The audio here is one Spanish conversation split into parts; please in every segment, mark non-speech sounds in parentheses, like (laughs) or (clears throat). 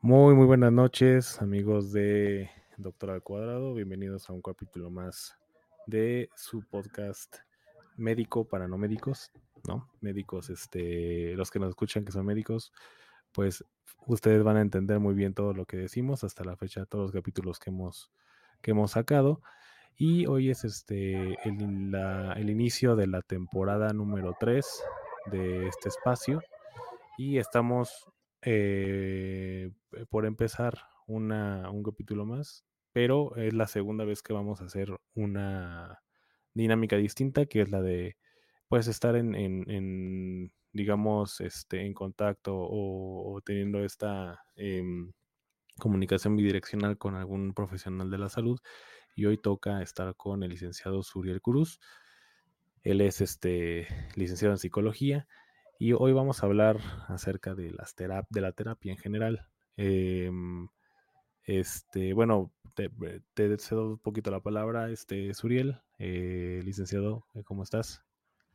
Muy, muy buenas noches, amigos de Doctor al Cuadrado. Bienvenidos a un capítulo más de su podcast médico para no médicos, ¿no? Médicos, este, los que nos escuchan que son médicos, pues ustedes van a entender muy bien todo lo que decimos hasta la fecha, todos los capítulos que hemos, que hemos sacado. Y hoy es este el, la, el inicio de la temporada número 3 de este espacio. Y estamos eh, por empezar una, un capítulo más, pero es la segunda vez que vamos a hacer una dinámica distinta, que es la de pues estar en, en, digamos, este, en contacto o, o teniendo esta em, comunicación bidireccional con algún profesional de la salud. Y hoy toca estar con el licenciado Suriel Cruz. Él es este licenciado en psicología y hoy vamos a hablar acerca de las terap de la terapia en general. Em, este, bueno, te, te, cedo un poquito la palabra, este Suriel, eh, licenciado, eh, ¿cómo estás?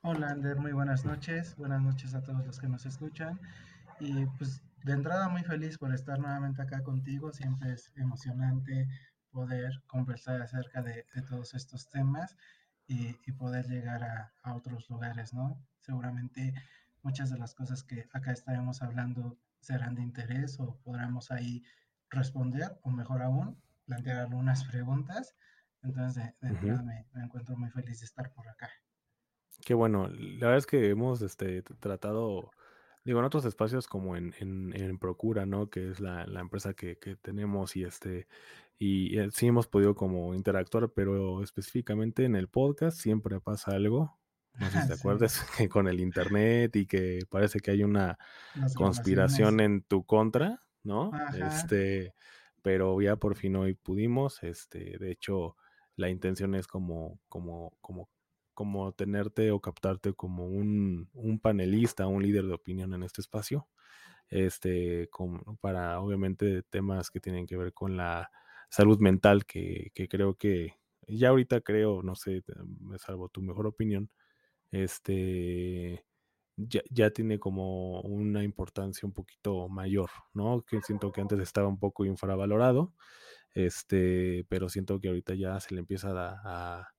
Hola, Ander, muy buenas noches. Buenas noches a todos los que nos escuchan. Y pues de entrada muy feliz por estar nuevamente acá contigo. Siempre es emocionante poder conversar acerca de, de todos estos temas y, y poder llegar a, a, otros lugares, ¿no? Seguramente muchas de las cosas que acá estaremos hablando serán de interés o podremos ahí responder o mejor aún, plantear algunas preguntas. Entonces, de, de uh -huh. me, me encuentro muy feliz de estar por acá. Qué bueno, la verdad es que hemos este, tratado, digo, en otros espacios como en, en, en Procura, ¿no? Que es la, la empresa que, que, tenemos y este, y, y, sí hemos podido como interactuar, pero específicamente en el podcast siempre pasa algo, no sé si te sí. acuerdas, (laughs) que con el internet y que parece que hay una conspiración en tu contra, ¿no? Ajá. Este, pero ya por fin hoy pudimos, este, de hecho, la intención es como, como, como como tenerte o captarte como un, un, panelista, un líder de opinión en este espacio, este, con, para obviamente temas que tienen que ver con la salud mental, que, que, creo que ya ahorita creo, no sé, me salvo tu mejor opinión, este, ya, ya tiene como una importancia un poquito mayor, ¿no? Que siento que antes estaba un poco infravalorado, este, pero siento que ahorita ya se le empieza a, a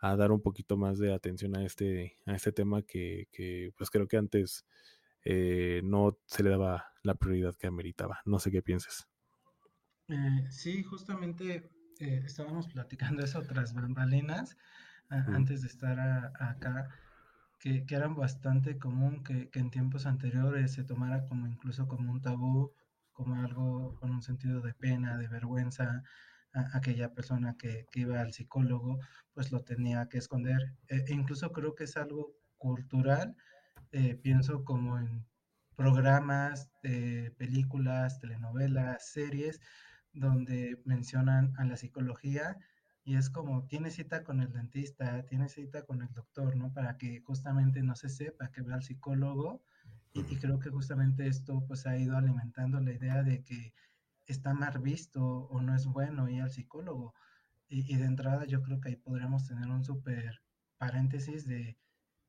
a dar un poquito más de atención a este, a este tema que, que pues creo que antes eh, no se le daba la prioridad que ameritaba. No sé qué pienses. Eh, sí, justamente eh, estábamos platicando eso tras bambalinas mm. antes de estar a, acá, que, eran bastante común que, en tiempos anteriores se tomara como incluso como un tabú, como algo con un sentido de pena, de vergüenza, aquella persona que, iba al psicólogo, pues lo tenía que esconder. E incluso creo que es algo cultural, eh, pienso como en programas, eh, películas, telenovelas, series, donde mencionan a la psicología y es como, tiene cita con el dentista, tiene cita con el doctor, ¿no? Para que justamente no se sepa que ve al psicólogo y, y creo que justamente esto pues ha ido alimentando la idea de que está mal visto o no es bueno ir al psicólogo. Y, y, de entrada yo creo que ahí podríamos tener un súper paréntesis de,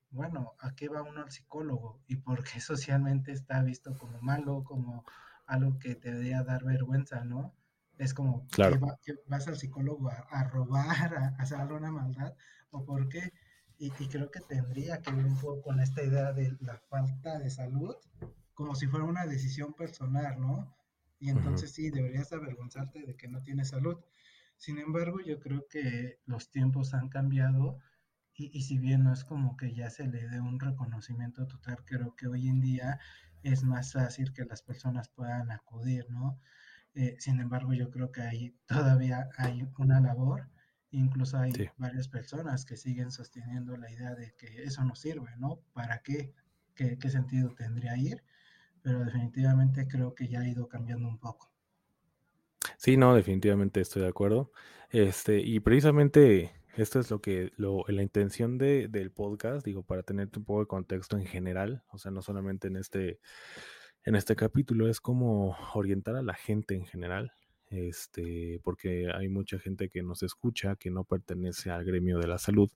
bueno, ¿a qué va uno al psicólogo? Y por qué (laughs) socialmente está visto como malo, como algo que te debería dar vergüenza, ¿no? Es como, claro. ¿que, va, que vas al psicólogo a, a robar, a, a, hacer alguna maldad? ¿O por qué? Y, y creo que tendría que ver un poco con esta idea de la falta de salud, como si fuera una decisión personal, ¿no? y entonces uh -huh. sí, deberías avergonzarte de que no tienes salud. Sin embargo, yo creo que los tiempos han cambiado y, y, si bien no es como que ya se le dé un reconocimiento total, creo que hoy en día es más fácil que las personas puedan acudir, ¿no? Eh, sin embargo, yo creo que ahí todavía hay una labor, incluso hay sí. varias personas que siguen sosteniendo la idea de que eso no sirve, ¿no? ¿Para qué? qué, qué sentido tendría ir, pero definitivamente creo que ya ha ido cambiando un poco. Sí, no, definitivamente estoy de acuerdo. Este, y precisamente esto es lo que, lo, la intención de, del podcast, digo, para tener un poco de contexto en general, o sea, no solamente en este, en este capítulo, es como orientar a la gente en general, este, porque hay mucha gente que nos escucha, que no pertenece al gremio de la salud,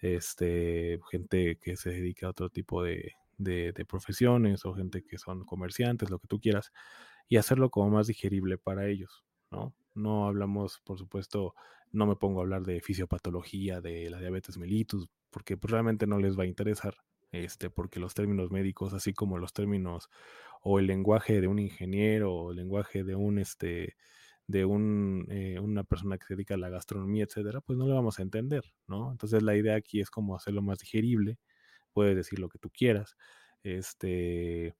este, gente que se dedica a otro tipo de, de, profesiones o gente que son comerciantes, lo que tú quieras, y hacerlo como más digerible para ellos, ¿no? No hablamos, por supuesto, no me pongo a hablar de fisiopatología, de la diabetes mellitus, porque pues, realmente no les va a interesar, este, porque los términos médicos, así como los términos o el lenguaje de un ingeniero o el lenguaje de un, este, de un, eh, una persona que se dedica a la gastronomía, etcétera, pues no lo vamos a entender, ¿no? Entonces la idea aquí es como hacerlo más digerible, puedes decir lo que tú quieras, este,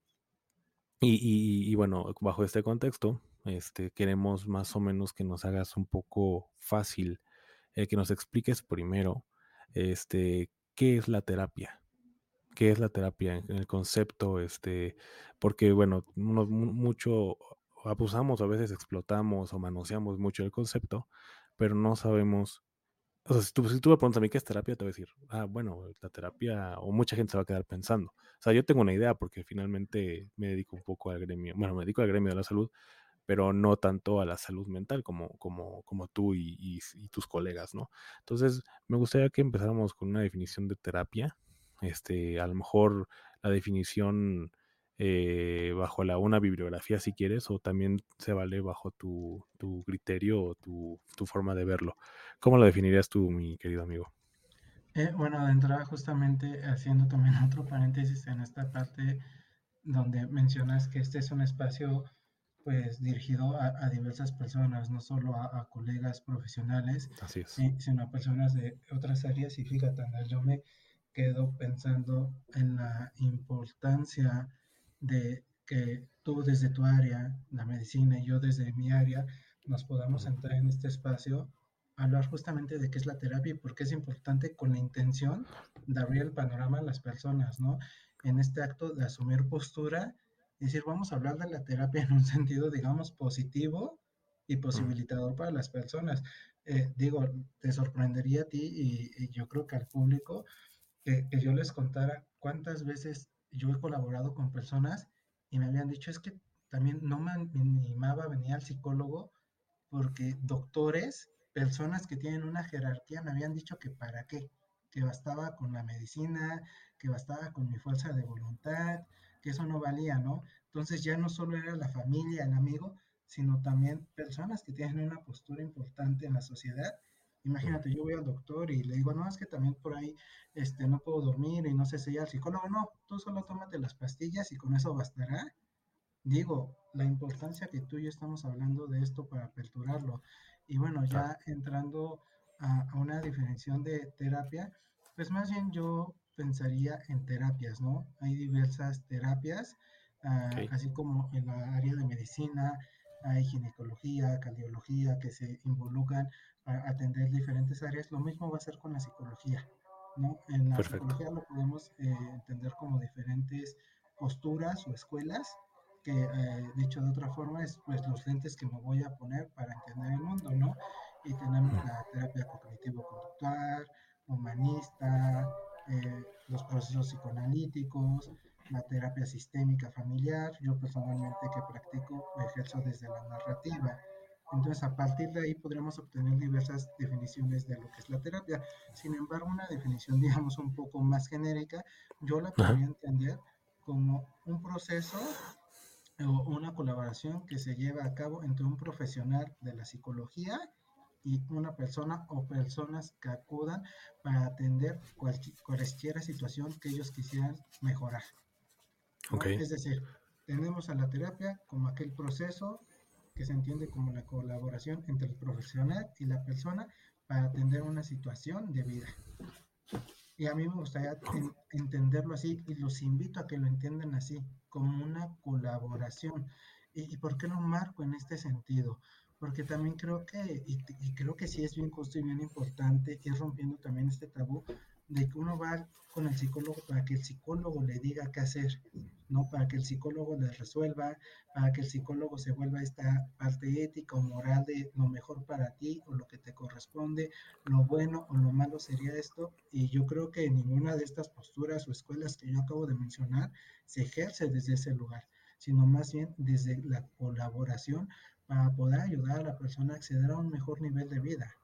y, y, bueno, bajo este contexto, este, queremos más o menos que nos hagas un poco fácil, eh, que nos expliques primero, este, qué es la terapia, qué es la terapia en el concepto, este, porque bueno, mucho abusamos, a veces explotamos o manoseamos mucho el concepto, pero no sabemos o sea, si tú, si tú me preguntas a mí qué es terapia, te voy a decir, ah, bueno, la terapia, o mucha gente se va a quedar pensando. O sea, yo tengo una idea porque finalmente me dedico un poco al gremio, bueno, me dedico al gremio de la salud, pero no tanto a la salud mental como, como, como tú y, y, tus colegas, ¿no? Entonces, me gustaría que empezáramos con una definición de terapia. Este, a lo mejor la definición eh, bajo la, una bibliografía si quieres, o también se vale bajo tu, tu criterio o tu, tu, forma de verlo. ¿Cómo lo definirías tú, mi querido amigo? Eh, bueno, de entrada justamente haciendo también (laughs) otro paréntesis en esta parte donde mencionas que este es un espacio pues dirigido a, a diversas personas, no solo a, a colegas profesionales, sino a personas de otras áreas. Y fíjate, yo me quedo pensando en la importancia de que tú desde tu área, la medicina, y yo desde mi área, nos podamos entrar en este espacio, hablar justamente de qué es la terapia y por qué es importante con la intención de abrir el panorama a las personas, ¿no? En este acto de asumir postura, decir, vamos a hablar de la terapia en un sentido, digamos, positivo y posibilitador para las personas. Eh, digo, te sorprendería a ti y, yo creo que al público que yo les contara cuántas veces yo he colaborado con personas y me habían dicho, es que también no me animaba a venir al psicólogo porque doctores, personas que tienen una jerarquía, me habían dicho que para qué, que bastaba con la medicina, que bastaba con mi fuerza de voluntad, que eso no valía, ¿no? Entonces ya no solo era la familia, el amigo, sino también personas que tienen una postura importante en la sociedad Imagínate, yo voy al doctor y le digo, no, es que también por ahí este, no puedo dormir y no sé si al psicólogo. No, tú solo tómate las pastillas y con eso bastará. Digo, la importancia que tú y yo estamos hablando de esto para aperturarlo. Y bueno, ya entrando a, una definición de terapia, pues más bien yo pensaría en terapias, ¿no? Hay diversas terapias, ah, así como en la área de medicina, hay ginecología, cardiología, que se involucran a atender diferentes áreas. Lo mismo va a ser con la psicología, ¿no? En la psicología lo podemos eh, entender como diferentes posturas o escuelas, que eh, dicho de otra forma es pues los lentes que me voy a poner para entender el mundo, ¿no? Y tenemos la terapia cognitivo-conductual, humanista, eh, los procesos psicoanalíticos, la terapia sistémica familiar, yo personalmente que practico ejerzo desde la narrativa. Entonces, a partir de ahí podremos obtener diversas definiciones de lo que es la terapia. Sin embargo, una definición, (laughs) digamos, un poco más genérica, yo la podría entender como un proceso o una colaboración que se lleva a cabo entre un profesional de la psicología y una persona o personas que acudan para atender cualquier situación que ellos quisieran mejorar. Es decir, tenemos a la terapia como aquel proceso que se entiende como la colaboración entre el profesional y la persona para atender una situación de vida. Y a mí me gustaría entenderlo así y los invito a que lo entiendan así, como una colaboración. ¿Y, por qué lo marco en este sentido? Porque también creo que, y, creo que sí es bien justo y bien importante ir rompiendo también este tabú, de que uno va con el psicólogo para que el psicólogo le diga qué hacer, no para que el psicólogo le resuelva, para que el psicólogo se vuelva esta parte ética o moral de lo mejor para ti o lo que te corresponde, lo bueno o lo malo sería esto. Y yo creo que ninguna de estas posturas o escuelas que yo acabo de mencionar se ejerce desde ese lugar, sino más bien desde la colaboración para poder ayudar a la persona a acceder a un mejor nivel de vida.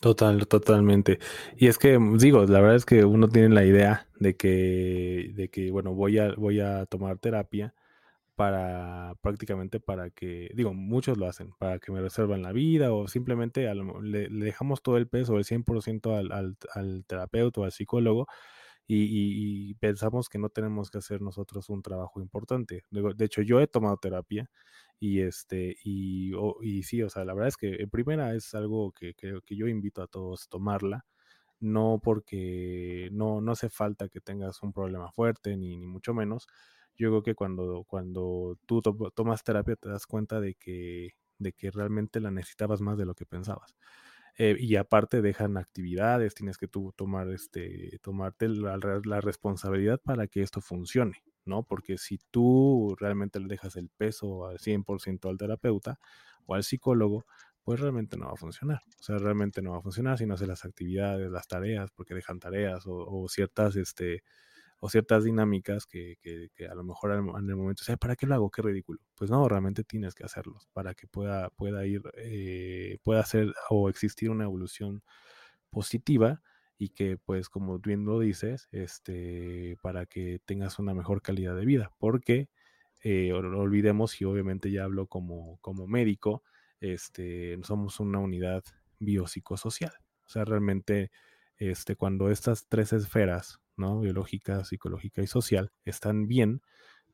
Total, totalmente. Y es que, digo, la verdad es que uno tiene la idea de que, de que, bueno, voy a, voy a tomar terapia para prácticamente para que, digo, muchos lo hacen, para que me resuelvan la vida o simplemente le, dejamos todo el peso, el 100% al, al, al terapeuta o al psicólogo y, pensamos que no tenemos que hacer nosotros un trabajo importante. De hecho, yo he tomado terapia y este, y, y sí, o sea, la verdad es que en primera es algo que creo que yo invito a todos a tomarla, no porque no, no hace falta que tengas un problema fuerte, ni, ni mucho menos. Yo creo que cuando, cuando tú tomas terapia te das cuenta de que, de que realmente la necesitabas más de lo que pensabas. Eh, y aparte dejan actividades, tienes que tú tomar este, tomarte la, la, responsabilidad para que esto funcione, ¿no? Porque si tú realmente le dejas el peso al 100% al terapeuta o al psicólogo, pues realmente no va a funcionar. O sea, realmente no va a funcionar si no hace las actividades, las tareas, porque dejan tareas o, o ciertas, este, o ciertas dinámicas que, que, que a lo mejor en el momento, o ¿para qué lo hago? Qué ridículo. Pues no, realmente tienes que hacerlos para que pueda, pueda ir, eh, pueda hacer o existir una evolución positiva y que pues como bien lo dices, este, para que tengas una mejor calidad de vida, porque eh, olvidemos y obviamente ya hablo como, como médico, este, somos una unidad biopsicosocial, o sea, realmente este, cuando estas tres esferas ¿no? Biológica, psicológica y social están bien,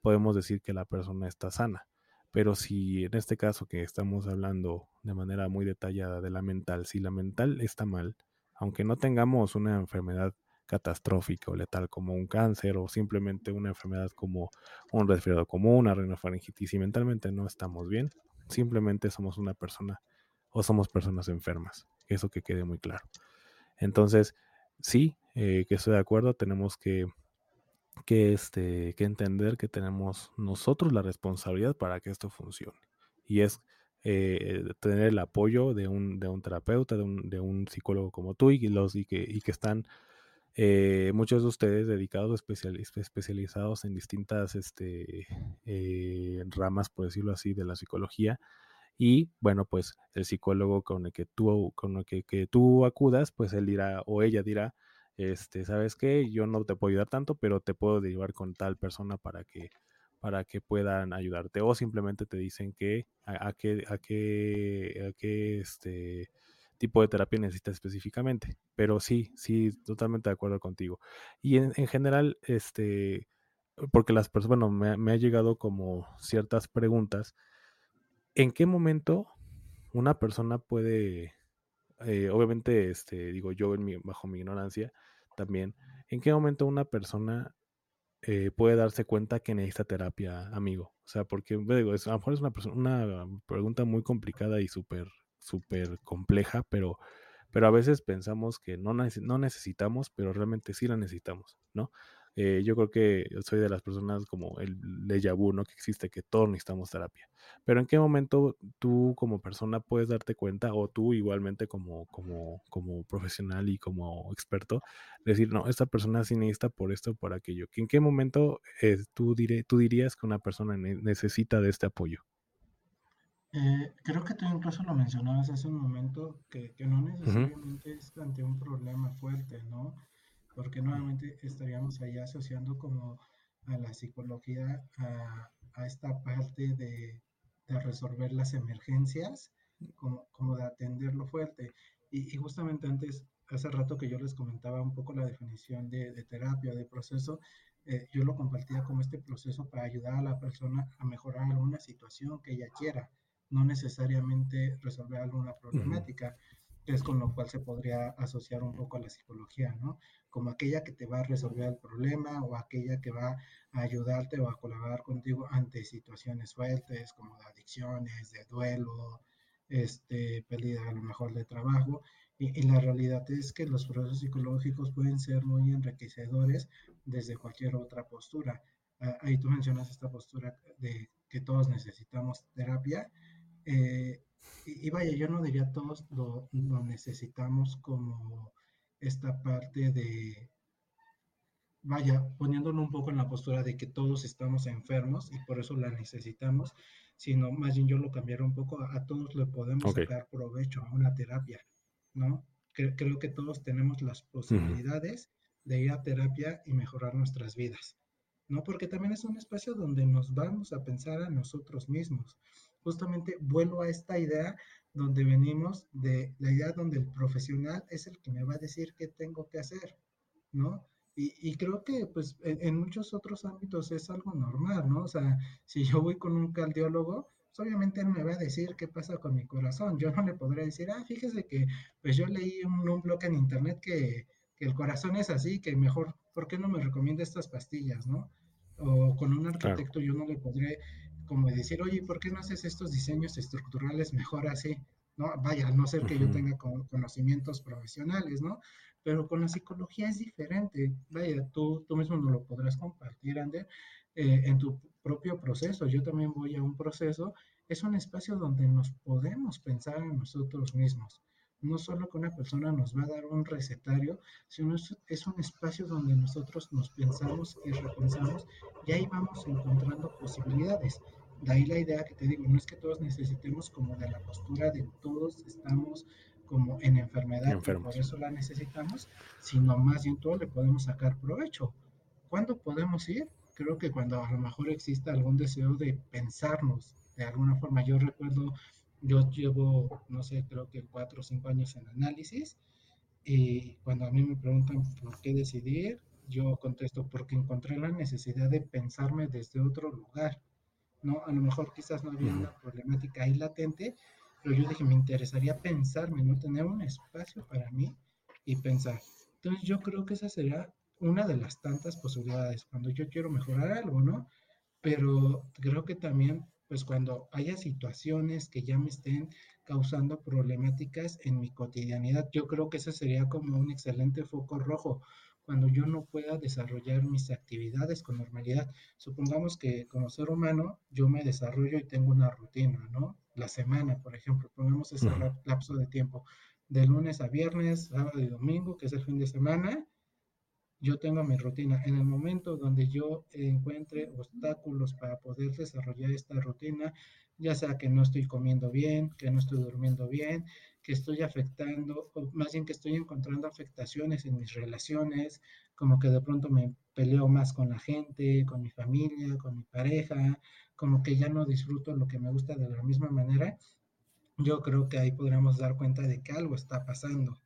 podemos decir que la persona está sana. Pero si en este caso que estamos hablando de manera muy detallada de la mental, si la mental está mal, aunque no tengamos una enfermedad catastrófica o letal como un cáncer o simplemente una enfermedad como un resfriado común, una rinofaringitis, y mentalmente no estamos bien, simplemente somos una persona o somos personas enfermas. Eso que quede muy claro. Entonces, sí, eh, que estoy de acuerdo, tenemos que, que, este, que entender que tenemos nosotros la responsabilidad para que esto funcione. Y es eh, tener el apoyo de un, de un terapeuta, de un, de un, psicólogo como tú y, los, y, que, y que están eh, muchos de ustedes dedicados, especializados en distintas este, ramas, por decirlo así, de la psicología. Y bueno, pues el psicólogo con el que tú, con el que, que tú acudas, pues él dirá o ella dirá, este, ¿sabes qué? Yo no te puedo ayudar tanto, pero te puedo derivar con tal persona para que, para que puedan ayudarte. O simplemente te dicen que a, qué, a qué, a qué este tipo de terapia necesitas específicamente. Pero sí, sí, totalmente de acuerdo contigo. Y en, general, este, porque las personas, bueno, me, me ha llegado como ciertas preguntas. ¿En qué momento una persona puede eh, obviamente, este, digo yo en mi, bajo mi ignorancia también, ¿en qué momento una persona eh, puede darse cuenta que necesita terapia, amigo? O sea, porque digo, es, a lo mejor es una, una pregunta muy complicada y súper, súper compleja, pero, pero a veces pensamos que no, no necesitamos, pero realmente sí la necesitamos, ¿no? Eh, yo creo que soy de las personas como el déjà vu, ¿no? Que existe, que todos necesitamos terapia. Pero ¿en qué momento tú como persona puedes darte cuenta, o tú igualmente como, como, como profesional y como experto, decir, no, esta persona sí necesita por esto o por aquello? ¿En qué momento eh, tú, diré, tú dirías que una persona necesita de este apoyo? Eh, creo que tú incluso lo mencionabas hace un momento, que, que no necesariamente es ante un problema fuerte, ¿no? Porque nuevamente estaríamos ahí asociando como a la psicología, a, a esta parte de, de, resolver las emergencias, como, como de atender lo fuerte. Y, y, justamente antes, hace rato que yo les comentaba un poco la definición de, de terapia, de proceso, eh, yo lo compartía como este proceso para ayudar a la persona a mejorar alguna situación que ella quiera, no necesariamente resolver alguna problemática. Uh -huh es con lo cual se podría asociar un poco a la psicología, ¿no? Como aquella que te va a resolver el problema o aquella que va a ayudarte o a colaborar contigo ante situaciones fuertes como de adicciones, de duelo, este, pérdida a lo mejor de trabajo. Y, la realidad es que los procesos psicológicos pueden ser muy enriquecedores desde cualquier otra postura. Ah, ahí tú mencionas esta postura de que todos necesitamos terapia. Eh, y, vaya, yo no diría todos lo, necesitamos como esta parte de, vaya, poniéndolo un poco en la postura de que todos estamos enfermos y por eso la necesitamos, sino más bien yo lo cambiaría un poco, a, todos le podemos sacar provecho a una terapia, ¿no? Creo, que todos tenemos las posibilidades de ir a terapia y mejorar nuestras vidas, ¿no? Porque también es un espacio donde nos vamos a pensar a nosotros mismos. Justamente vuelvo a esta idea donde venimos de la idea donde el profesional es el que me va a decir qué tengo que hacer, ¿no? Y, creo que pues en, muchos otros ámbitos es algo normal, ¿no? O sea, si yo voy con un cardiólogo, pues obviamente él me va a decir qué pasa con mi corazón. Yo no le podré decir, ah, fíjese que pues yo leí un, un blog en internet que, que, el corazón es así, que mejor, ¿por qué no me recomienda estas pastillas, no? O con un arquitecto yo no le podré como decir, oye, ¿por qué no haces estos diseños estructurales mejor así? ¿No? Vaya, a no ser que yo tenga conocimientos profesionales, ¿no? pero con la psicología es diferente. Vaya, tú, tú mismo nos lo podrás compartir, Ander, eh, en tu propio proceso. Yo también voy a un proceso. Es un espacio donde nos podemos pensar en nosotros mismos. No solo que una persona nos va a dar un recetario, sino es, es un espacio donde nosotros nos pensamos y repensamos y ahí vamos encontrando posibilidades. De ahí la idea que te digo, no es que todos necesitemos como de la postura de todos estamos como en enfermedad, por eso la necesitamos, sino más bien todo le podemos sacar provecho. ¿Cuándo podemos ir? Creo que cuando a lo mejor exista algún deseo de pensarnos de alguna forma. Yo recuerdo, yo llevo, no sé, creo que cuatro o cinco años en análisis y cuando a mí me preguntan por qué decidir, yo contesto porque encontré la necesidad de pensarme desde otro lugar. ¿No? A lo mejor quizás no había una problemática ahí latente, pero yo dije, me interesaría pensarme, ¿no? Tener un espacio para mí y pensar. Entonces yo creo que esa sería una de las tantas posibilidades cuando yo quiero mejorar algo, ¿no? Pero creo que también, pues cuando haya situaciones que ya me estén causando problemáticas en mi cotidianidad, yo creo que ese sería como un excelente foco rojo cuando yo no pueda desarrollar mis actividades con normalidad. Supongamos que como ser humano yo me desarrollo y tengo una rutina, ¿no? La semana, por ejemplo, pongamos ese lapso de tiempo, de lunes a viernes, sábado y domingo, que es el fin de semana, yo tengo mi rutina. En el momento donde yo encuentre obstáculos para poder desarrollar esta rutina, ya sea que no estoy comiendo bien, que no estoy durmiendo bien, que estoy afectando, o más bien que estoy encontrando afectaciones en mis relaciones, como que de pronto me peleo más con la gente, con mi familia, con mi pareja, como que ya no disfruto lo que me gusta de la misma manera, yo creo que ahí podríamos dar cuenta de que algo está pasando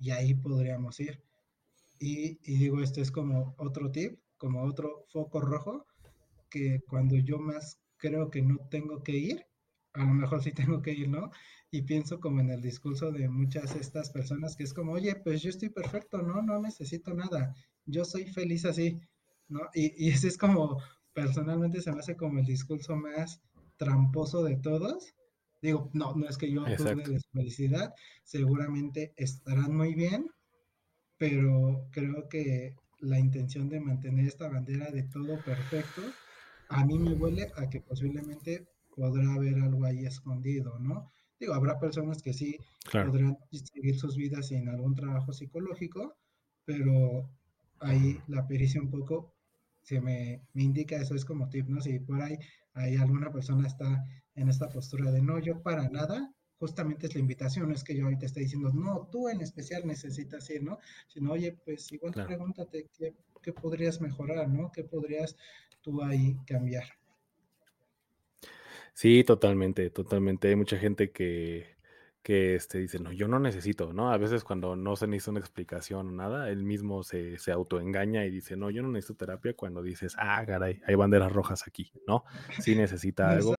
y ahí podríamos ir. Y, y digo, este es como otro tip, como otro foco rojo, que cuando yo más creo que no tengo que ir, a lo mejor sí tengo que ir, ¿no? y pienso como en el discurso de muchas de estas personas que es como, oye, pues yo estoy perfecto, ¿no? No necesito nada, yo soy feliz así, ¿no? Y, ese es como, personalmente se me hace como el discurso más tramposo de todos. Digo, no, no es que yo tuve de felicidad, seguramente estarán muy bien, pero creo que la intención de mantener esta bandera de todo perfecto, a mí me huele a que posiblemente podrá haber algo ahí escondido, ¿no? Digo, habrá personas que sí podrán seguir sus vidas sin algún trabajo psicológico, pero ahí la pericia un poco se me, indica eso, es como tip, ¿no? Si por ahí hay alguna persona está en esta postura de no, yo para nada, justamente es la invitación, no es que yo ahorita esté diciendo, no, tú en especial necesitas ir, ¿no? Sino, oye, pues igual pregúntate qué, qué podrías mejorar, ¿no? ¿Qué podrías tú ahí cambiar? Sí, totalmente, totalmente. Hay mucha gente que, que este, dice, no, yo no necesito, ¿no? A veces cuando no se necesita una explicación o nada, él mismo se, se autoengaña y dice, no, yo no necesito terapia cuando dices, ah, caray, hay banderas rojas aquí, ¿no? Sí necesita algo.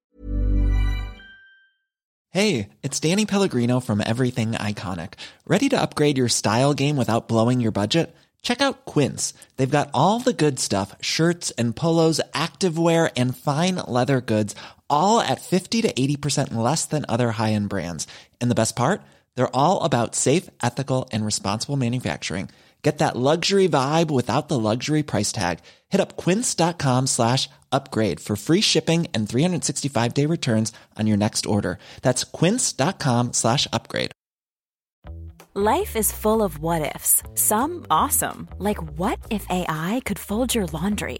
Hey, it's Danny Pellegrino from Everything Iconic. ¿Ready to upgrade your style game without blowing your budget? Check out Quince. They've got all the good stuff, shirts and polos, activewear, and fine leather goods all at 50 to 80% less than other high-end brands. And the best part? They're all about safe, ethical, and responsible manufacturing. Get that luxury vibe without the luxury price tag. Hit up quince.com slash upgrade for free shipping and 365 day returns on your next order. That's quince.com slash upgrade. Life is full of what ifs. Some awesome, like what if AI could fold your laundry?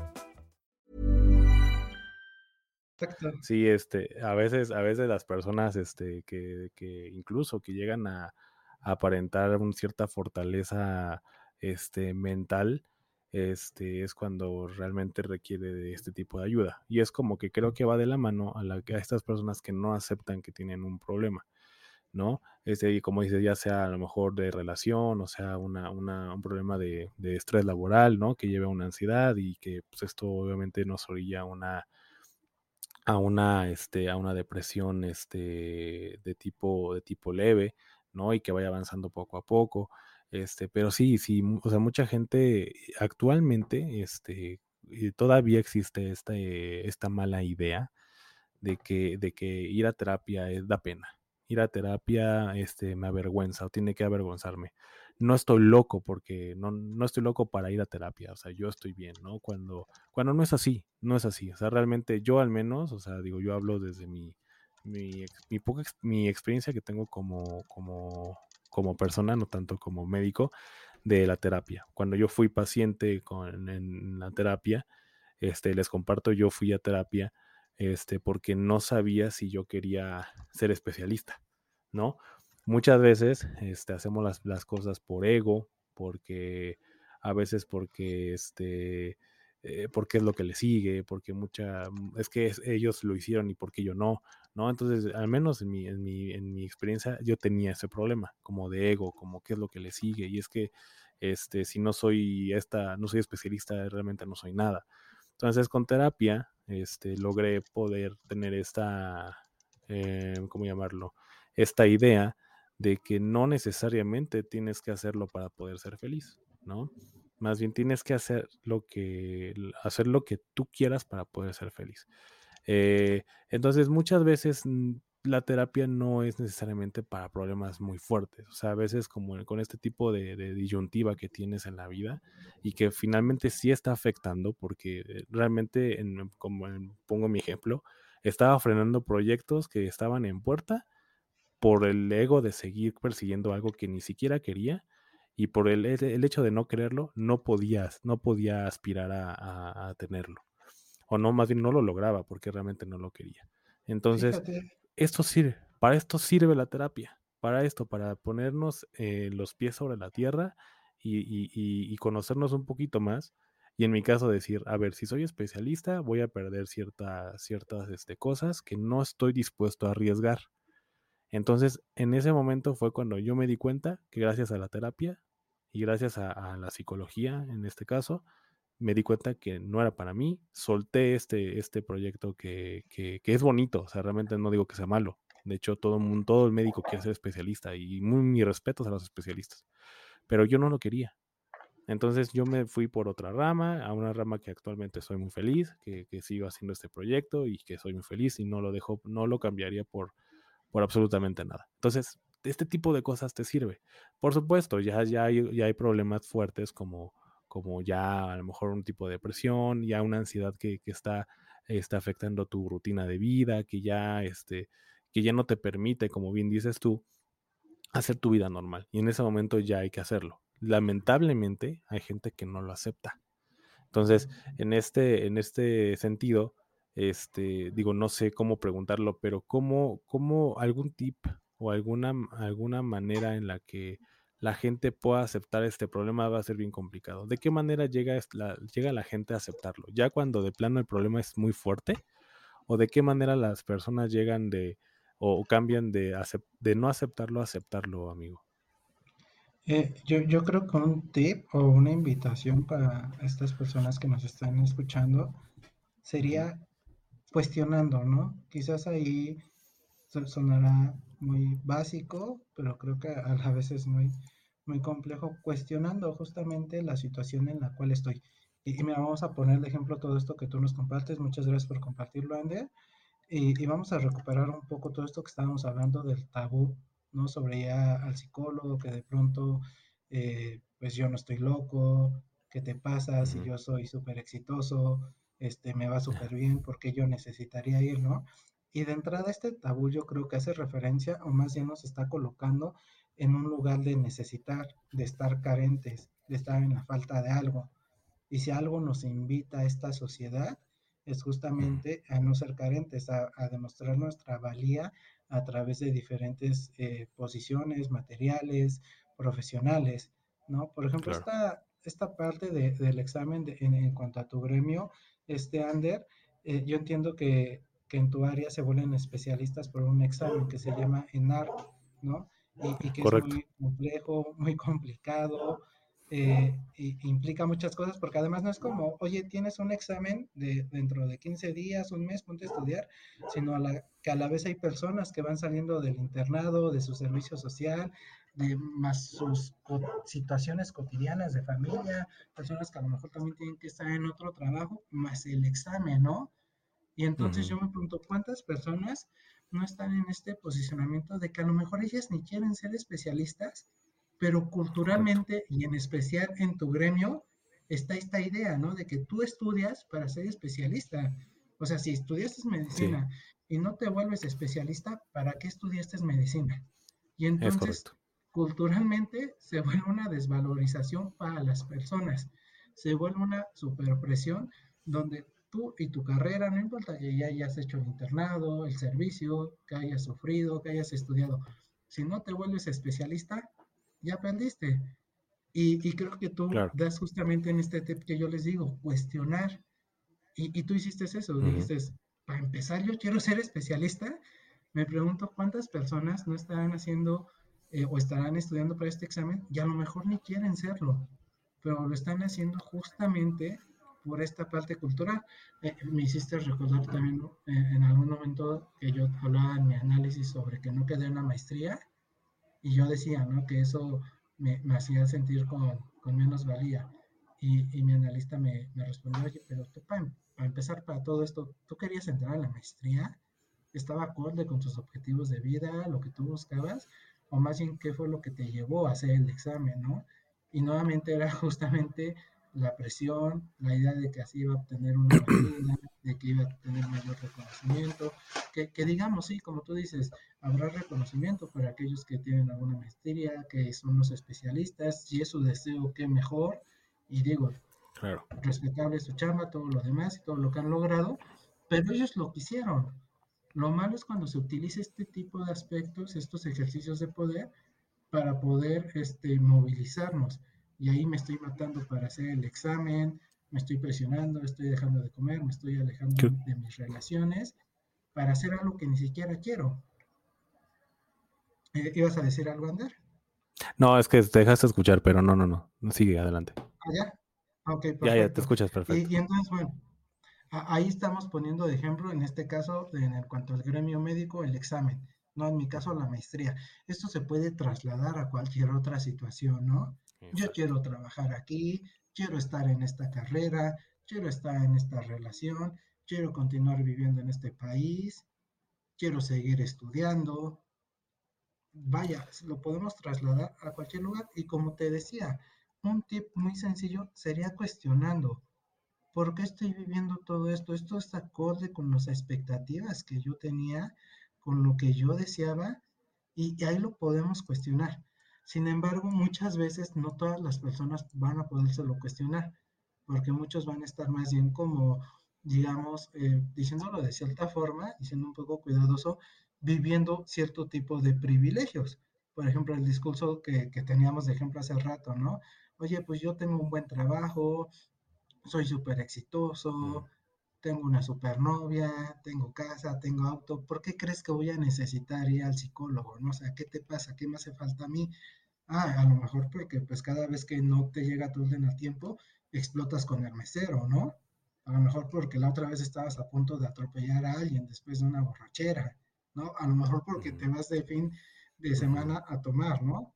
Sí, este, a veces, a veces las personas, este, que, que incluso que llegan a, aparentar una cierta fortaleza este, mental, este, es cuando realmente requiere de este tipo de ayuda. Y es como que creo que va de la mano a, la, a estas personas que no aceptan que tienen un problema, ¿no? Este, y como dices, ya sea a lo mejor de relación, o sea, una, una, un problema de, estrés laboral, ¿no? Que lleve a una ansiedad y que pues, esto obviamente nos orilla una a una este a una depresión este de tipo de tipo leve no y que vaya avanzando poco a poco este, pero sí, sí, o sea, mucha gente actualmente, este, todavía existe esta, eh, esta mala idea de que, de que ir a terapia es, da pena. Ir a terapia este, me avergüenza o tiene que avergonzarme. No estoy loco porque no, no estoy loco para ir a terapia, o sea, yo estoy bien, ¿no? Cuando, cuando no es así, no es así. O sea, realmente yo al menos, o sea, digo, yo hablo desde mi, mi, mi, poca, mi experiencia que tengo como, como como persona, no tanto como médico, de la terapia. Cuando yo fui paciente con, en la terapia, este, les comparto, yo fui a terapia este, porque no sabía si yo quería ser especialista, ¿no? Muchas veces este, hacemos las, cosas por ego, porque a veces porque este, eh, porque es lo que le sigue, porque mucha, mm, es que ellos lo hicieron y porque yo no, ¿no? Entonces, al menos en mi, en mi, en mi experiencia, yo tenía ese problema, como de ego, como qué es lo que le sigue, y es que, este, si no soy esta, no soy especialista, realmente no soy nada. Entonces, con terapia, este, logré poder tener esta, eh, ¿cómo llamarlo? Esta idea de que no necesariamente tienes que hacerlo para poder ser feliz, ¿no? Más bien tienes que hacer lo que, hacer lo que tú quieras para poder ser feliz. Eh, entonces, muchas veces mm, la terapia no es necesariamente para problemas muy fuertes. O sea, a veces como con este tipo de, disyuntiva que tienes en la vida y que finalmente sí está afectando porque realmente, como pongo mi ejemplo, estaba frenando proyectos que estaban en puerta por el ego de seguir persiguiendo algo que ni siquiera quería y por el, el, hecho de no quererlo, no podías, no podía aspirar a, tenerlo. O no, más bien no lo lograba porque realmente no lo quería. Entonces, esto sirve, para esto sirve la terapia, para esto, para ponernos eh, los pies sobre la tierra y, y, y, conocernos un poquito más. Y en mi caso decir, a ver, si soy especialista, voy a perder cierta, ciertas este, cosas que no estoy dispuesto a arriesgar. Entonces, en ese momento fue cuando yo me di cuenta que gracias a la terapia y gracias a, la psicología, en este caso, me di cuenta que no era para mí. Solté este, este proyecto que, que, es bonito, o sea, realmente no digo que sea malo. De hecho, todo todo el médico quiere ser especialista y muy mis respetos a los especialistas. Pero yo no lo quería. Entonces yo me fui por otra rama, a una rama que actualmente soy muy feliz, que, que sigo haciendo este proyecto y que soy muy feliz y no lo dejo, no lo cambiaría por, por absolutamente nada. Entonces, este tipo de cosas te sirve. Por supuesto, ya, ya, hay, ya hay problemas fuertes como, como ya a lo mejor un tipo de depresión, ya una ansiedad que, que está, está afectando tu rutina de vida, que ya, este, que ya no te permite, como bien dices tú, hacer tu vida normal. Y en ese momento ya hay que hacerlo. Lamentablemente hay gente que no lo acepta. Entonces, en este, en este sentido, este, digo, no sé cómo preguntarlo, pero ¿cómo, cómo algún tip o alguna, alguna manera en la que la gente pueda aceptar este problema va a ser bien complicado. ¿De qué manera llega la, llega la gente a aceptarlo? ¿Ya cuando de plano el problema es muy fuerte? ¿O de qué manera las personas llegan de o cambian de, de no aceptarlo a aceptarlo, amigo? Eh, yo, yo creo que un tip o una invitación para estas personas que nos están escuchando sería cuestionando, ¿no? Quizás ahí sonará muy básico, pero creo que a la vez es muy, muy complejo, cuestionando justamente la situación en la cual estoy. Y, me vamos a poner de ejemplo todo esto que tú nos compartes. Muchas gracias por compartirlo, Ander. Y, y, vamos a recuperar un poco todo esto que estábamos hablando del tabú, ¿no? Sobre ya al psicólogo, que de pronto, eh, pues yo no estoy loco, ¿qué te pasa si yo soy súper exitoso? Este, me va súper bien, porque yo necesitaría ir, no? Y de entrada este tabú yo creo que hace referencia, o más bien nos está colocando en un lugar de necesitar, de estar carentes, de estar en la falta de algo. Y si algo nos invita a esta sociedad, es justamente a no ser carentes, a, demostrar nuestra valía a través de diferentes eh, posiciones, materiales, profesionales, ¿no? Por ejemplo, esta, esta parte del examen en, cuanto a tu gremio, este Ander, eh, yo entiendo que, que, en tu área se vuelven especialistas por un examen que se llama ENARC, ¿no? Y, y que es muy complejo, muy complicado, eh, implica muchas cosas, porque además no es como, oye, tienes un examen de, dentro de 15 días, un mes, ponte a estudiar, sino a la, que a la vez hay personas que van saliendo del internado, de su servicio social, de más sus situaciones cotidianas de familia, personas que a lo mejor también tienen que estar en otro trabajo, más el examen, ¿no? Y entonces yo me pregunto, ¿cuántas personas no están en este posicionamiento de que a lo mejor ellas ni quieren ser especialistas, pero culturalmente y en especial en tu gremio está esta idea, ¿no? De que tú estudias para ser especialista. O sea, si estudiaste medicina y no te vuelves especialista, ¿para qué estudiaste medicina? Y entonces, culturalmente se vuelve una desvalorización para las personas, se vuelve una superpresión donde tú y tu carrera, no importa que ya hayas hecho el internado, el servicio, que hayas sufrido, que hayas estudiado, si no te vuelves especialista, ya aprendiste. Y, creo que tú das justamente en este tip que yo les digo, cuestionar. Y, tú hiciste eso, dices, para empezar yo quiero ser especialista. Me pregunto cuántas personas no estarán haciendo eh, o estarán estudiando para este examen y a lo mejor ni quieren serlo, pero lo están haciendo justamente por esta parte cultural. Eh, me hiciste recordar también eh, en algún momento que yo hablaba en mi análisis sobre que no quedé en la maestría y yo decía, ¿no? Que eso me, hacía sentir con, menos valía. Y, mi analista me, respondió, oye, pero tú para, empezar para todo esto, ¿tú querías entrar a la maestría? ¿Estaba acorde con tus objetivos de vida, lo que tú buscabas? O más bien, ¿qué fue lo que te llevó a hacer el examen, no? Y nuevamente era (laughs) justamente la presión, la idea de que así iba a obtener una (clears throat) vida, de que iba a tener mayor reconocimiento, que, que, digamos, sí, como tú dices, habrá reconocimiento para aquellos que tienen alguna maestría, que son los especialistas, si es su deseo, qué mejor, y digo, claro. respetable su chamba, todo lo demás y todo lo que han logrado, pero ellos lo quisieron. Lo malo es cuando se utiliza este tipo de aspectos, estos ejercicios de poder, para poder este, movilizarnos y ahí me estoy matando para hacer el examen, me estoy presionando, estoy dejando de comer, me estoy alejando de mis relaciones para hacer algo que ni siquiera quiero. Eh, ¿Ibas a decir algo, Ander? No, es que te dejaste escuchar, pero no, no, no. Sigue adelante. ¿Ah, ya? Perfecto. Ya, ya, te escuchas perfecto. Y, entonces, bueno, ahí estamos poniendo de ejemplo, en este caso, en cuanto al gremio médico, el examen. No, en mi caso, la maestría. Esto se puede trasladar a cualquier otra situación, ¿no? Yo quiero trabajar aquí, quiero estar en esta carrera, quiero estar en esta relación, quiero continuar viviendo en este país, quiero seguir estudiando. Vaya, lo podemos trasladar a cualquier lugar y como te decía, un tip muy sencillo sería cuestionando, ¿por qué estoy viviendo todo esto? ¿Esto está acorde con las expectativas que yo tenía, con lo que yo deseaba? y ahí lo podemos cuestionar. Sin embargo, muchas veces no todas las personas van a podérselo cuestionar, porque muchos van a estar más bien como, digamos, eh, diciéndolo de cierta forma y siendo un poco cuidadoso, viviendo cierto tipo de privilegios. Por ejemplo, el discurso que, que teníamos de ejemplo hace rato, ¿no? Oye, pues yo tengo un buen trabajo, soy súper exitoso, mm. tengo una supernovia, tengo casa, tengo auto, ¿por qué crees que voy a necesitar ir al psicólogo? ¿no? O sea, ¿qué te pasa? ¿Qué me hace falta a mí? Ah, a lo mejor porque pues cada vez que no te llega tu orden a tiempo, explotas con el mesero, ¿no? A lo mejor porque la otra vez estabas a punto de atropellar a alguien después de una borrachera, ¿no? A lo mejor porque te vas de fin de semana a tomar, ¿no?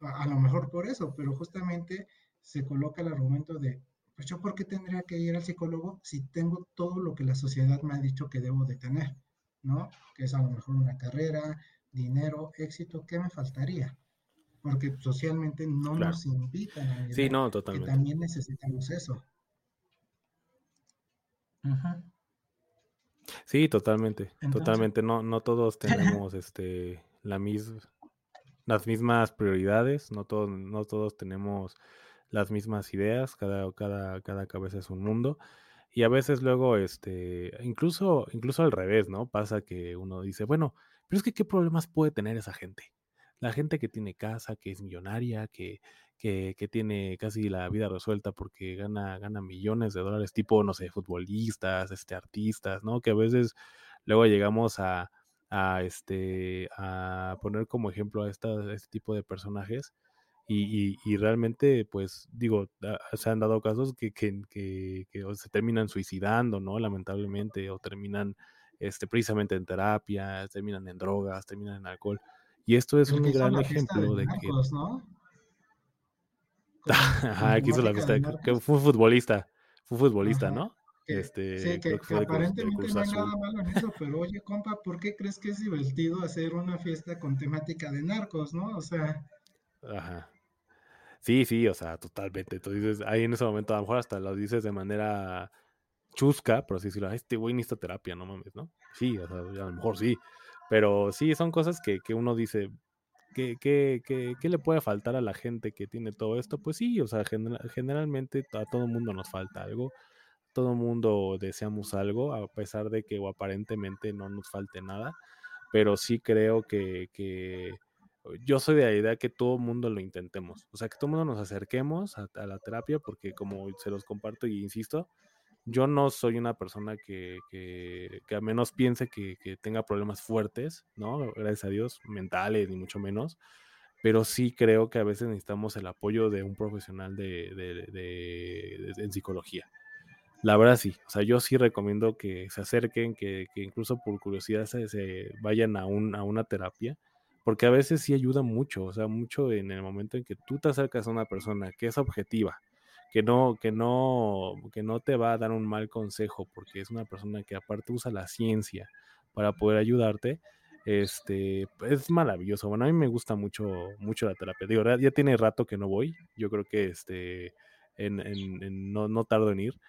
A, a lo mejor por eso, pero justamente se coloca el argumento de, pues yo por qué tendría que ir al psicólogo si tengo todo lo que la sociedad me ha dicho que debo de tener, ¿no? Que es a lo mejor una carrera, dinero, éxito, ¿qué me faltaría? Porque socialmente no Claro. nos invitan a Sí, no, que totalmente. también necesitamos eso. Sí, totalmente, Entonces, totalmente. No, no todos (laughs) tenemos este la mis, las mismas prioridades, no todos, no todos tenemos las mismas ideas, cada, cada, cada cabeza es un mundo. Y a veces luego, este, incluso, incluso al revés, ¿no? Pasa que uno dice, bueno, pero es que qué problemas puede tener esa gente. La gente que tiene casa, que es millonaria, que, que, que tiene casi la vida resuelta porque gana, gana millones de dólares, tipo, no sé, futbolistas, este, artistas, ¿no? Que a veces luego llegamos a, a este, a poner como ejemplo a, a este tipo de personajes. Y, y, y, realmente, pues, digo, se han dado casos que, que, que, que se terminan suicidando, ¿no? Lamentablemente, o terminan este, precisamente en terapia, terminan en drogas, terminan en alcohol. Y esto es el un que gran ejemplo de de que... narcos, ¿no? (laughs) Con, con Ajá, que hizo la fiesta, que fue futbolista, fue futbolista, Ajá. ¿no? Que, sí, Este, creo que, que que aparentemente no hay nada malo en eso, pero oye, compa, ¿por qué crees que es divertido hacer una fiesta con temática de narcos, no? O sea, Ajá. Sí, sí, o sea, totalmente. Tú dices, ahí en ese momento a lo mejor hasta lo dices de manera chusca, por así decirlo, "Ay, este güey necesita terapia, no mames, ¿no? Sí, o sea, a lo mejor sí. Pero sí, son cosas que, que uno dice, ¿qué, qué, qué, qué le puede faltar a la gente que tiene todo esto? Pues sí, o sea, genera- generalmente a todo mundo nos falta algo, todo mundo deseamos algo, a pesar de que o aparentemente no nos falte nada, pero sí creo que, que yo soy de la idea que todo mundo lo intentemos, o sea, que todo mundo nos acerquemos a, a la terapia, porque como se los comparto y insisto, yo no soy una persona que, que, que a menos piense que, que, tenga problemas fuertes, ¿no? Gracias a Dios, mentales, ni mucho menos. Pero sí creo que a veces necesitamos el apoyo de un profesional de, de, de, de en psicología. La verdad sí, o sea, yo sí recomiendo que se acerquen, que, que incluso por curiosidad se, se vayan a, un, a, una terapia, porque a veces sí ayuda mucho, o sea, mucho en el momento en que tú te acercas a una persona que es objetiva, que no, que no, que no te va a dar un mal consejo, porque es una persona que aparte usa la ciencia para poder ayudarte, este, es maravilloso. Bueno, a mí me gusta mucho, mucho la terapia. Digo, ya tiene rato que no voy. Yo creo que este, en, no, no tardo en ir.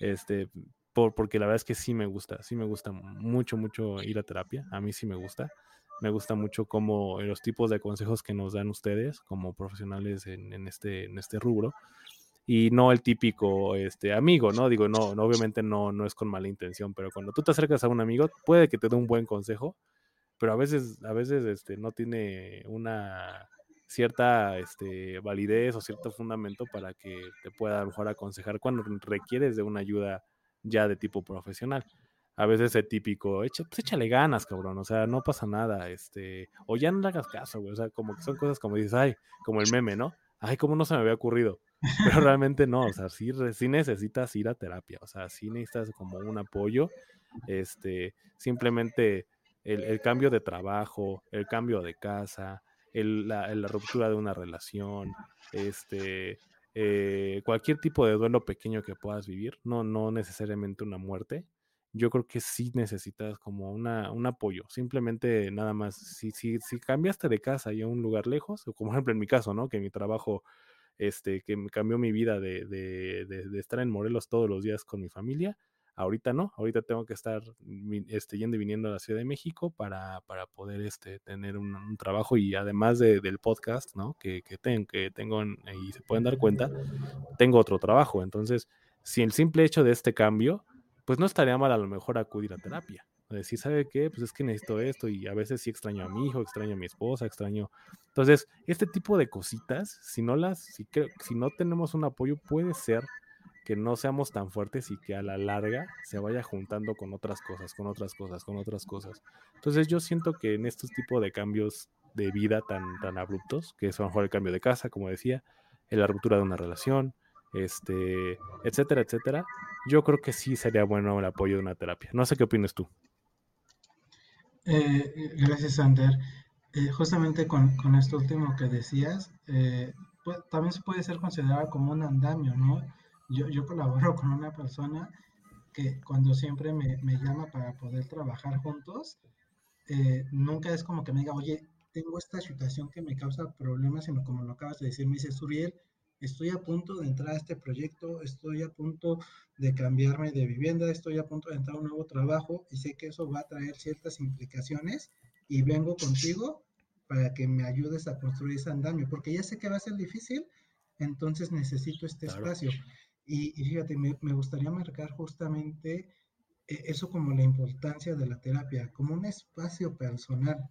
Este, por, porque la verdad es que sí me gusta, sí me gusta mucho, mucho ir a terapia. A mí sí me gusta. Me gusta mucho como los tipos de consejos que nos dan ustedes como profesionales en, en este, en este rubro y no el típico este amigo, ¿no? Digo, no, no, obviamente no, no es con mala intención, pero cuando tú te acercas a un amigo, puede que te dé un buen consejo, pero a veces, a veces este, no tiene una cierta este, validez o cierto fundamento para que te pueda a lo mejor aconsejar cuando requieres de una ayuda ya de tipo profesional. A veces es típico, Echa, pues échale ganas, cabrón, o sea, no pasa nada, este, o ya no le hagas caso, güey, o sea, como que son cosas como dices, ay, como el meme, ¿no? Ay, ¿cómo no se me había ocurrido? Pero (laughs) realmente no, o sea, sí, sí, necesitas ir a terapia, o sea, sí necesitas como un apoyo, este, simplemente el, el cambio de trabajo, el cambio de casa, el, la, la, ruptura de una relación, este, eh, cualquier tipo de duelo pequeño que puedas vivir, no, no necesariamente una muerte, yo creo que sí necesitas como una, un apoyo. Simplemente nada más, si, si, si cambiaste de casa y a un lugar lejos, como (laughs) ejemplo en mi caso, ¿no? Que mi trabajo, este, que me cambió mi vida de, de, de, estar en Morelos todos los días con mi familia. Ahorita no, ahorita tengo que estar este, yendo y viniendo a la Ciudad de México para, para poder este, tener un, trabajo y además de, del podcast, ¿no? Que, que, ten, que tengo en, y se pueden dar cuenta, tengo otro trabajo. Entonces, si el simple hecho de este cambio, pues no estaría mal a lo mejor acudir a terapia. Decir, ¿sabe qué? Pues es que necesito esto y a veces sí extraño a mi hijo, extraño a mi esposa, extraño... Entonces, este tipo de cositas, si no las, si, creo, si no tenemos un apoyo, puede ser que no seamos tan fuertes y que a la larga se vaya juntando con otras cosas, con otras cosas, con otras cosas. Entonces yo siento que en estos tipos de cambios de vida tan, tan abruptos, que son a lo mejor el cambio de casa, como decía, la ruptura de una relación, este, etcétera, etcétera, yo creo que sí sería bueno el apoyo de una terapia. No sé qué opinas tú. Eh, gracias, Sander. Eh, justamente con, con, esto último que decías, eh, pues, también se puede ser considerado como un andamio, ¿no? Yo, yo colaboro con una persona que cuando siempre me, me llama para poder trabajar juntos, nunca es como que me diga, oye, tengo esta situación que me causa problemas, sino como lo acabas de decir, me dice, Suriel, estoy a punto de entrar a este proyecto, estoy a punto de cambiarme de vivienda, estoy a punto de entrar a un nuevo trabajo y sé que eso va a traer ciertas implicaciones y vengo contigo para que me ayudes a construir ese andamio, porque ya sé que va a ser difícil, entonces necesito este espacio. Y, fíjate, me, me, gustaría marcar justamente eh, eso como la importancia de la terapia, como un espacio personal.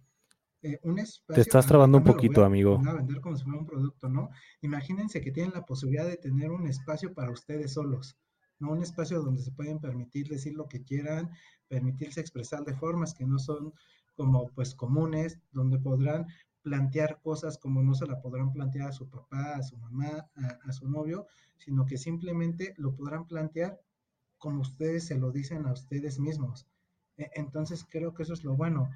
Eh, un espacio. Te estás trabando un poquito, amigo. A vender como si fuera un producto, ¿no? Imagínense que tienen la posibilidad de tener un espacio para ustedes solos, ¿no? Un espacio donde se pueden permitir decir lo que quieran, permitirse expresar de formas que no son como pues comunes, donde podrán plantear cosas como no se la podrán plantear a su papá, a su mamá, a, a su novio, sino que simplemente lo podrán plantear como ustedes se lo dicen a ustedes mismos. E, entonces creo que eso es lo bueno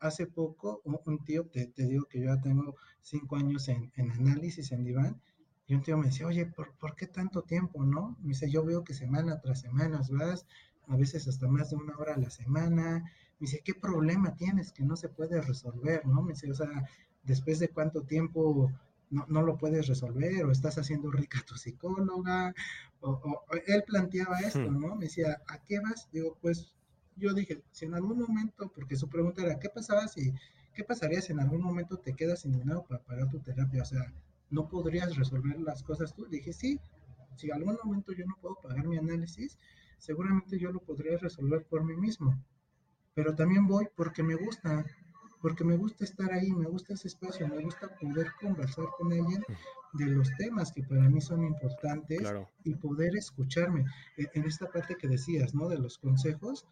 hace poco un, tío, te, digo que yo ya tengo cinco años en, análisis en Diván, y un tío me decía, oye, ¿por, qué tanto tiempo, no? Me dice, yo veo que semana tras semana vas, a veces hasta más de una hora a la semana. Me dice, ¿qué problema tienes que no se puede resolver, no? Me dice, o sea, después de cuánto tiempo no, no lo puedes resolver, o estás haciendo rica tu psicóloga, o, él planteaba esto. ¿no? Me decía, ¿a qué vas? Digo, pues yo dije, si en algún momento, porque su pregunta era, ¿qué pasaba si, qué pasaría si en algún momento te quedas sin dinero para pagar tu terapia? O sea, ¿no podrías resolver las cosas tú? Dije, sí, si en algún momento yo no puedo pagar mi análisis, seguramente yo lo podría resolver por mí mismo. Pero también voy porque me gusta, porque me gusta estar ahí, me gusta ese espacio, me gusta poder conversar con alguien de los temas que para mí son importantes y poder escucharme. E, en esta parte que decías, ¿no? De los consejos,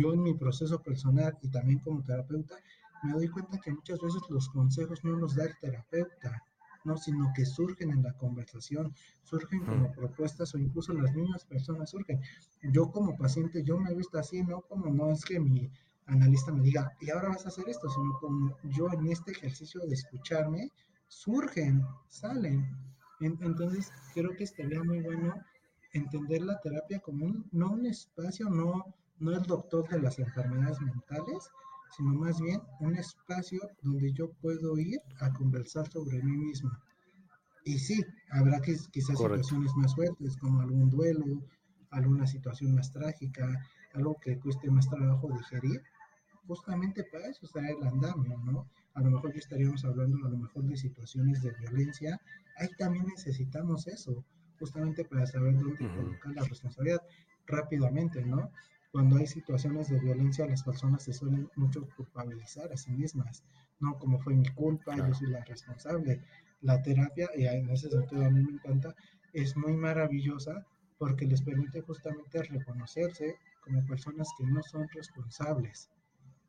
yo en mi proceso personal y también como terapeuta, me doy cuenta que muchas veces los consejos no los da el terapeuta, no, sino que surgen en la conversación, surgen como propuestas o incluso las mismas personas surgen. Yo como paciente, yo me he visto así, no como no es que mi analista me diga, y ahora vas a hacer esto, sino como yo en este ejercicio de escucharme, surgen, salen. entonces, creo que estaría muy bueno entender la terapia como un, no un espacio, no no el doctor de las enfermedades mentales, sino más bien un espacio donde yo puedo ir a conversar sobre mí mismo. Y sí, habrá que, quizás situaciones más fuertes, como algún duelo, alguna situación más trágica, algo que cueste más trabajo digerir. Justamente para eso será el andamio, ¿no? A lo mejor ya estaríamos hablando a lo mejor de situaciones de violencia. Ahí también necesitamos eso, justamente para saber dónde colocar la responsabilidad rápidamente, ¿no? Cuando hay situaciones de violencia, las personas se suelen mucho culpabilizar a sí mismas, ¿no? Como fue mi culpa, yo soy la responsable. La terapia, y en ese sentido a mí me encanta, es muy maravillosa porque les permite justamente reconocerse como personas que no son responsables.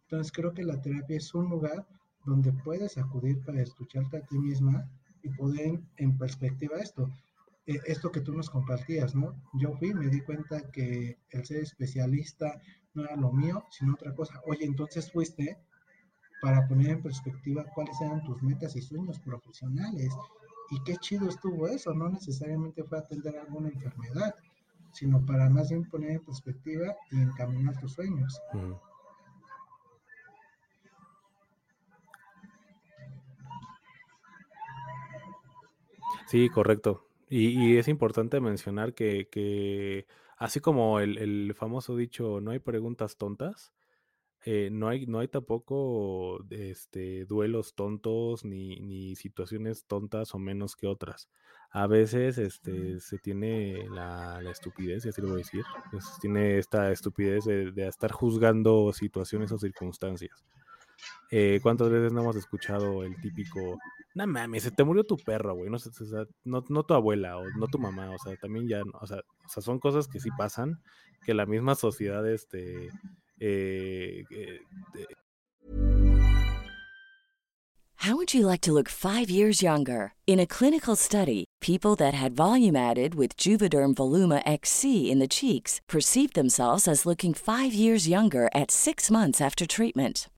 Entonces creo que la terapia es un lugar donde puedes acudir para escucharte a ti misma y poder en perspectiva esto. E, esto que tú nos compartías, ¿no? Yo fui, me di cuenta que el ser especialista no era lo mío, sino otra cosa. Oye, entonces fuiste para poner en perspectiva cuáles eran tus metas y sueños profesionales. Y qué chido estuvo eso, no necesariamente fue atender alguna enfermedad, sino para más bien poner en perspectiva y encaminar tus sueños. Sí, correcto. Y, es importante mencionar que, así como el, famoso dicho, no hay preguntas tontas, eh, no, hay, no hay tampoco este, duelos tontos ni, ni situaciones tontas o menos que otras. A veces este, se tiene la, estupidez, y así lo voy a decir, se tiene esta estupidez de estar juzgando situaciones o circunstancias. Eh, ¿Cuántas veces no hemos escuchado el típico, no mames, se te murió tu perro, güey, no, no, no, tu abuela o no tu mamá, o sea, también ya, o sea, o sea, son cosas que sí pasan, que la misma sociedad, este, eh, eh, How would you like to look five years younger? In a clinical study, people that had volume added with Juvederm Voluma XC in the cheeks perceived themselves as looking five years younger at six months after treatment.